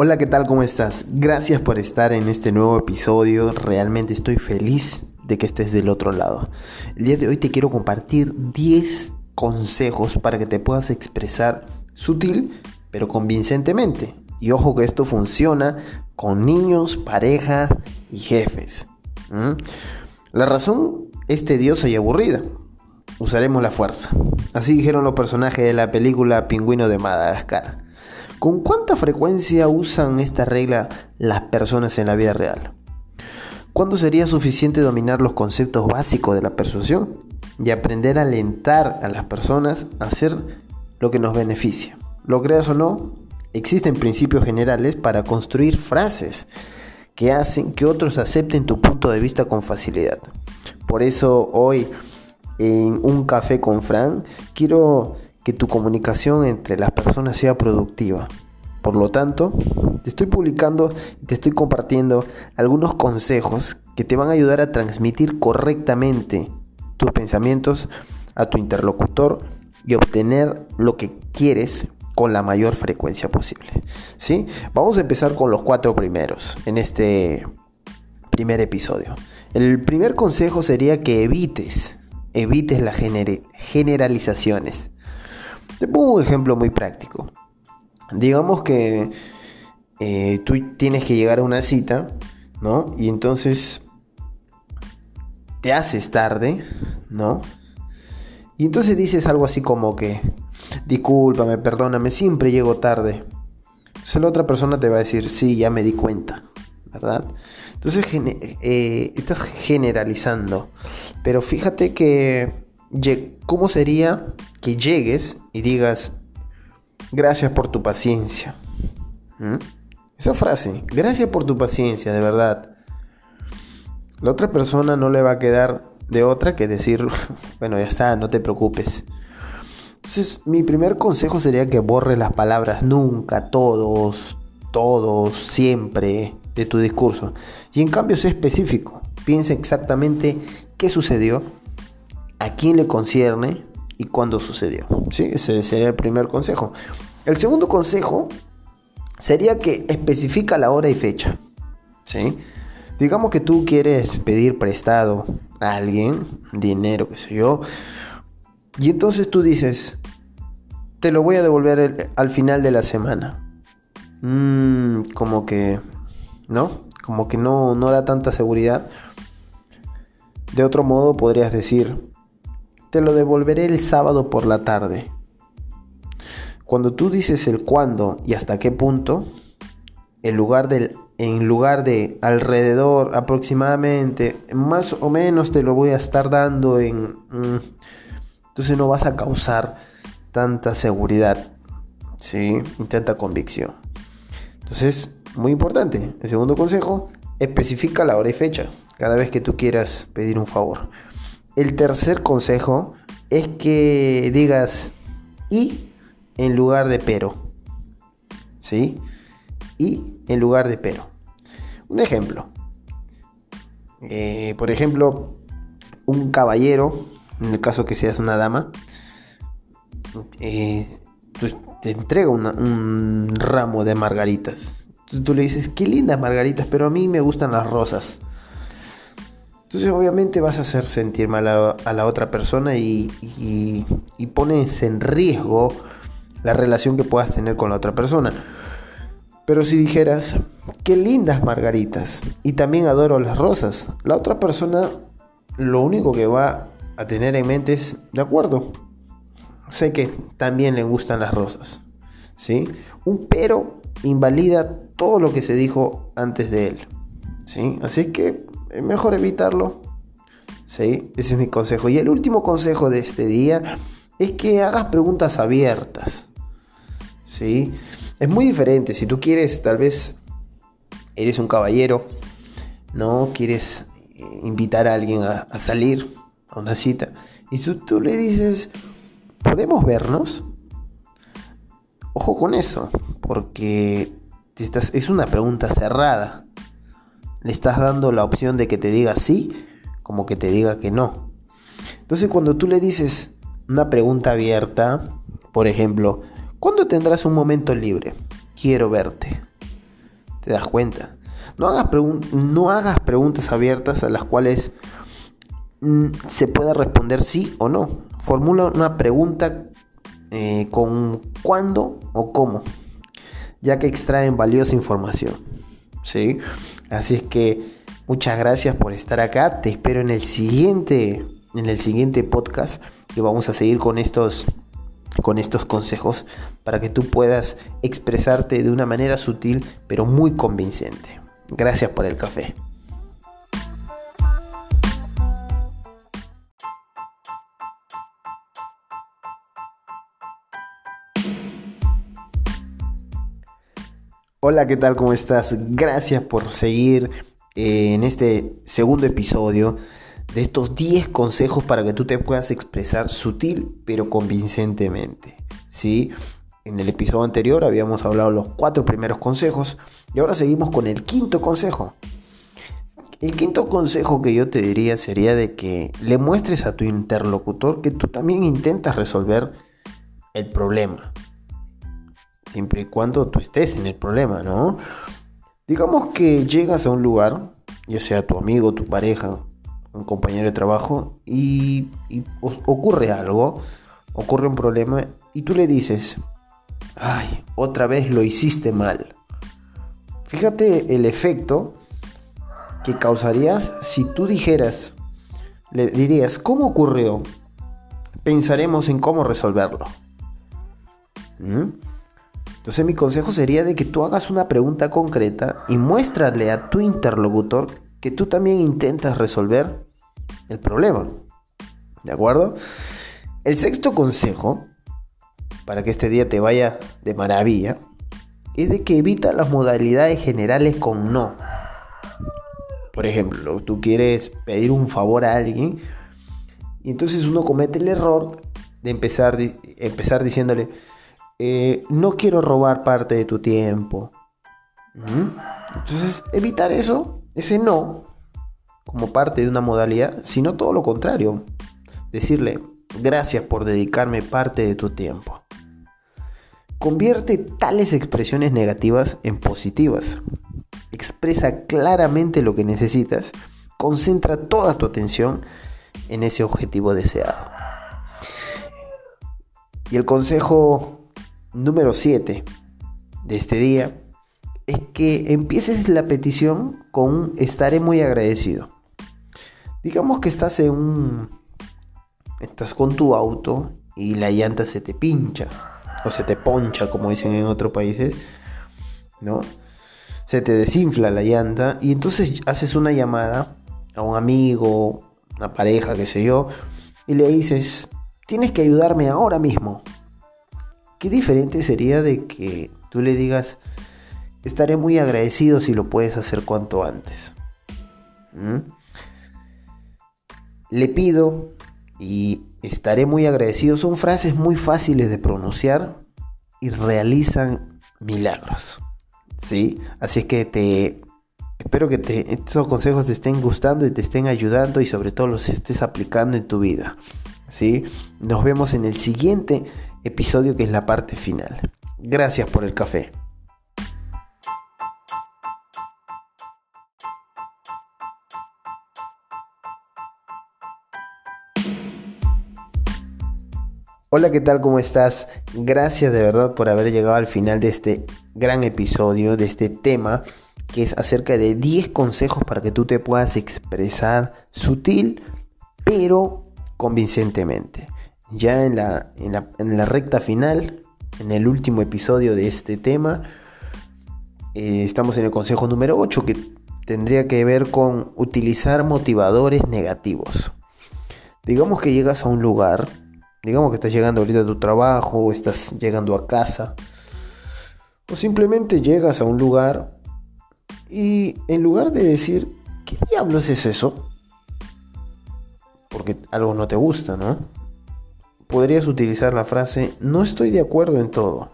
Hola, ¿qué tal? ¿Cómo estás? Gracias por estar en este nuevo episodio. Realmente estoy feliz de que estés del otro lado. El día de hoy te quiero compartir 10 consejos para que te puedas expresar sutil pero convincentemente. Y ojo que esto funciona con niños, parejas y jefes. La razón es tediosa y aburrida. Usaremos la fuerza. Así dijeron los personajes de la película Pingüino de Madagascar. ¿Con cuánta frecuencia usan esta regla las personas en la vida real? ¿Cuándo sería suficiente dominar los conceptos básicos de la persuasión y aprender a alentar a las personas a hacer lo que nos beneficia? Lo creas o no, existen principios generales para construir frases que hacen que otros acepten tu punto de vista con facilidad. Por eso hoy en un café con Fran quiero que tu comunicación entre las personas sea productiva. Por lo tanto, te estoy publicando, te estoy compartiendo algunos consejos que te van a ayudar a transmitir correctamente tus pensamientos a tu interlocutor y obtener lo que quieres con la mayor frecuencia posible. ¿sí? Vamos a empezar con los cuatro primeros en este primer episodio. El primer consejo sería que evites, evites las generalizaciones. Te pongo un ejemplo muy práctico. Digamos que eh, tú tienes que llegar a una cita, ¿no? Y entonces te haces tarde, ¿no? Y entonces dices algo así como que, discúlpame, perdóname, siempre llego tarde. Entonces la otra persona te va a decir, sí, ya me di cuenta, ¿verdad? Entonces eh, estás generalizando. Pero fíjate que ¿Cómo sería que llegues y digas, gracias por tu paciencia? ¿Mm? Esa frase, gracias por tu paciencia, de verdad. La otra persona no le va a quedar de otra que decir, bueno, ya está, no te preocupes. Entonces, mi primer consejo sería que borre las palabras nunca, todos, todos, siempre de tu discurso. Y en cambio, sé específico. Piensa exactamente qué sucedió a quién le concierne y cuándo sucedió. ¿sí? Ese sería el primer consejo. El segundo consejo sería que especifica la hora y fecha. ¿sí? Digamos que tú quieres pedir prestado a alguien dinero, qué sé yo, y entonces tú dices, te lo voy a devolver al final de la semana. Mm, como que, ¿no? Como que no, no da tanta seguridad. De otro modo podrías decir, te lo devolveré el sábado por la tarde. Cuando tú dices el cuándo y hasta qué punto, en lugar, de alrededor aproximadamente, más o menos te lo voy a estar dando en... Mm, entonces no vas a causar tanta seguridad, ¿sí? Intenta convicción. Entonces, muy importante, el segundo consejo, especifica la hora y fecha cada vez que tú quieras pedir un favor. El tercer consejo es que digas y en lugar de pero. ¿Sí? Y en lugar de pero. Un ejemplo. Eh, por ejemplo, un caballero, en el caso que seas una dama, eh, pues, te entrega un ramo de margaritas. tú le dices, qué lindas margaritas, pero a mí me gustan las rosas. Entonces obviamente vas a hacer sentir mal a, la otra persona y, pones en riesgo la relación que puedas tener con la otra persona. Pero si dijeras, qué lindas margaritas y también adoro las rosas, la otra persona lo único que va a tener en mente es, de acuerdo, sé que también le gustan las rosas. ¿sí? Un pero invalida todo lo que se dijo antes de él. ¿sí? Así que mejor evitarlo. ¿Sí? Ese es mi consejo. Y el último consejo de este día es que hagas preguntas abiertas. ¿Sí? Es muy diferente. Si tú quieres, tal vez eres un caballero, no quieres eh, invitar a alguien a, salir a una cita. Y si tú le dices, ¿podemos vernos? Ojo con eso, porque es una pregunta cerrada le estás dando la opción de que te diga sí como que te diga que no. Entonces cuando tú le dices una pregunta abierta, por ejemplo, ¿cuándo tendrás un momento libre? Quiero verte. te das cuenta. No hagas, no hagas preguntas abiertas a las cuales mm, se pueda responder sí o no. Formula una pregunta eh, con cuándo o cómo, ya que extraen valiosa información. ¿sí? Así es que muchas gracias por estar acá. Te espero en el siguiente, en el siguiente podcast y vamos a seguir con estos con estos consejos para que tú puedas expresarte de una manera sutil pero muy convincente. Gracias por el café. Hola, ¿qué tal? ¿Cómo estás? Gracias por seguir eh, en este segundo episodio de estos 10 consejos para que tú te puedas expresar sutil pero convincentemente. ¿sí? En el episodio anterior habíamos hablado los cuatro primeros consejos y ahora seguimos con el quinto consejo. El quinto consejo que yo te diría sería de que le muestres a tu interlocutor que tú también intentas resolver el problema. Siempre y cuando tú estés en el problema, ¿no? Digamos que llegas a un lugar, ya sea tu amigo, tu pareja, un compañero de trabajo y, ocurre algo, ocurre un problema y tú le dices, ay, otra vez lo hiciste mal. Fíjate el efecto que causarías si tú dijeras, le dirías, ¿cómo ocurrió? Pensaremos en cómo resolverlo. ¿Mm? Entonces mi consejo sería de que tú hagas una pregunta concreta y muéstrale a tu interlocutor que tú también intentas resolver el problema. ¿De acuerdo? El sexto consejo, para que este día te vaya de maravilla, es de que evita las modalidades generales con no. Por ejemplo, tú quieres pedir un favor a alguien y entonces uno comete el error de empezar, empezar diciéndole, eh, no quiero robar parte de tu tiempo. Entonces, evitar eso, ese no, como parte de una modalidad, sino todo lo contrario. Decirle, gracias por dedicarme parte de tu tiempo. Convierte tales expresiones negativas en positivas. Expresa claramente lo que necesitas. Concentra toda tu atención en ese objetivo deseado. Y el consejo número 7 de este día es que empieces la petición con un estaré muy agradecido. Digamos que estás en un. Estás con tu auto y la llanta se te pincha. O se te poncha, como dicen en otros países. ¿No? Se te desinfla la llanta. Y entonces haces una llamada a un amigo, una pareja, qué sé yo. Y le dices: Tienes que ayudarme ahora mismo. Qué diferente sería de que tú le digas: Estaré muy agradecido si lo puedes hacer cuanto antes. ¿Mm? Le pido y estaré muy agradecido. Son frases muy fáciles de pronunciar y realizan milagros. ¿Sí? Así que te espero que te, estos consejos te estén gustando y te estén ayudando y sobre todo los estés aplicando en tu vida. ¿Sí? Nos vemos en el siguiente episodio que es la parte final. Gracias por el café. Hola, ¿qué tal? ¿Cómo estás? Gracias de verdad por haber llegado al final de este gran episodio, de este tema, que es acerca de 10 consejos para que tú te puedas expresar sutil, pero convincentemente. Ya en la, en la, recta final, en el último episodio de este tema, eh, estamos en el consejo número 8, que tendría que ver con utilizar motivadores negativos. Digamos que llegas a un lugar Digamos que estás llegando ahorita a tu trabajo o estás llegando a casa. O simplemente llegas a un lugar y en lugar de decir, ¿qué diablos es eso? Porque algo no te gusta, ¿no? Podrías utilizar la frase, no estoy de acuerdo en todo.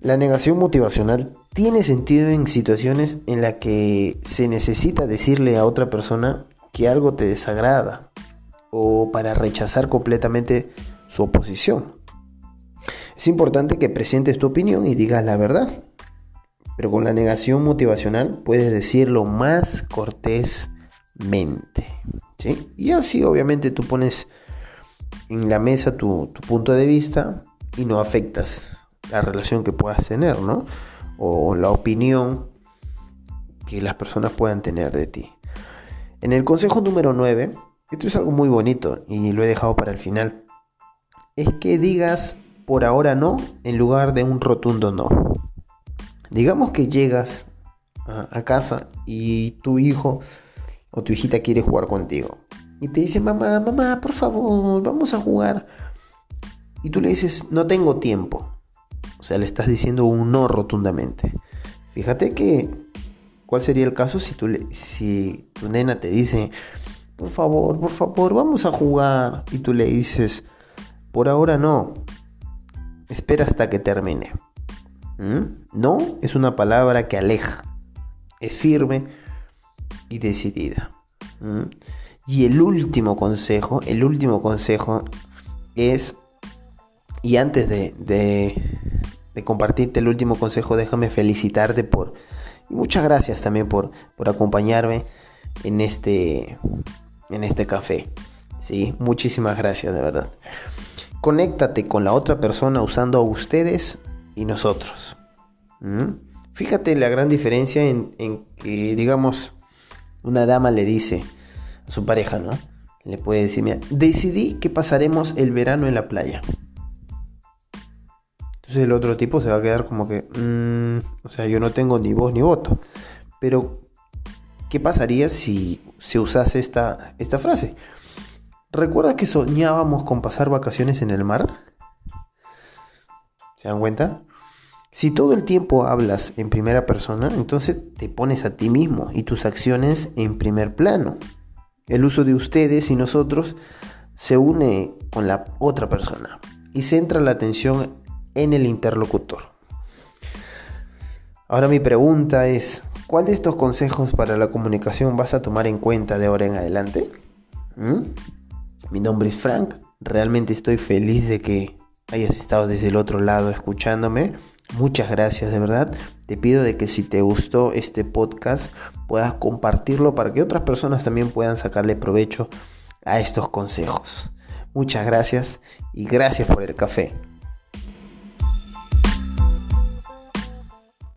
La negación motivacional tiene sentido en situaciones en las que se necesita decirle a otra persona que algo te desagrada o para rechazar completamente su oposición. Es importante que presentes tu opinión y digas la verdad, Pero con la negación motivacional puedes decirlo más cortésmente. ¿sí? Y así obviamente tú pones en la mesa tu, punto de vista y no afectas la relación que puedas tener, ¿no? O la opinión que las personas puedan tener de ti. En el consejo número 9, esto es algo muy bonito y lo he dejado para el final, es que digas por ahora no en lugar de un rotundo no. Digamos que llegas a, casa y tu hijo o tu hijita quiere jugar contigo. Y te dice, mamá, mamá, por favor, vamos a jugar. Y tú le dices, no tengo tiempo. O sea, le estás diciendo un no rotundamente. Fíjate que, ¿cuál sería el caso si, tú si tu nena te dice, por favor, por favor, vamos a jugar? Y tú le dices, por ahora no. Espera hasta que termine. ¿Mm? No es una palabra que aleja. Es firme y decidida. ¿Mm? Y el último consejo, el último consejo es, y antes de, de, compartirte el último consejo, déjame felicitarte por, y muchas gracias también por, por acompañarme en este, en este café. ¿sí? Muchísimas gracias, de verdad. Conéctate con la otra persona usando a ustedes y nosotros. Fíjate la gran diferencia en, en que, digamos, una dama le dice, su pareja, ¿no? Le puede decir, mira, decidí que pasaremos el verano en la playa. Entonces el otro tipo se va a quedar como que, mm, o sea, yo no tengo ni voz ni voto. Pero, ¿qué pasaría si se usase esta, esta frase? ¿Recuerda que soñábamos con pasar vacaciones en el mar? ¿Se dan cuenta? Si todo el tiempo hablas en primera persona, entonces te pones a ti mismo y tus acciones en primer plano. El uso de ustedes y nosotros se une con la otra persona y centra la atención en el interlocutor. Ahora mi pregunta es, ¿cuál de estos consejos para la comunicación vas a tomar en cuenta de ahora en adelante? ¿Mm? Mi nombre es Frank, realmente estoy feliz de que hayas estado desde el otro lado escuchándome. Muchas gracias de verdad. Te pido de que si te gustó este podcast puedas compartirlo para que otras personas también puedan sacarle provecho a estos consejos. Muchas gracias y gracias por el café.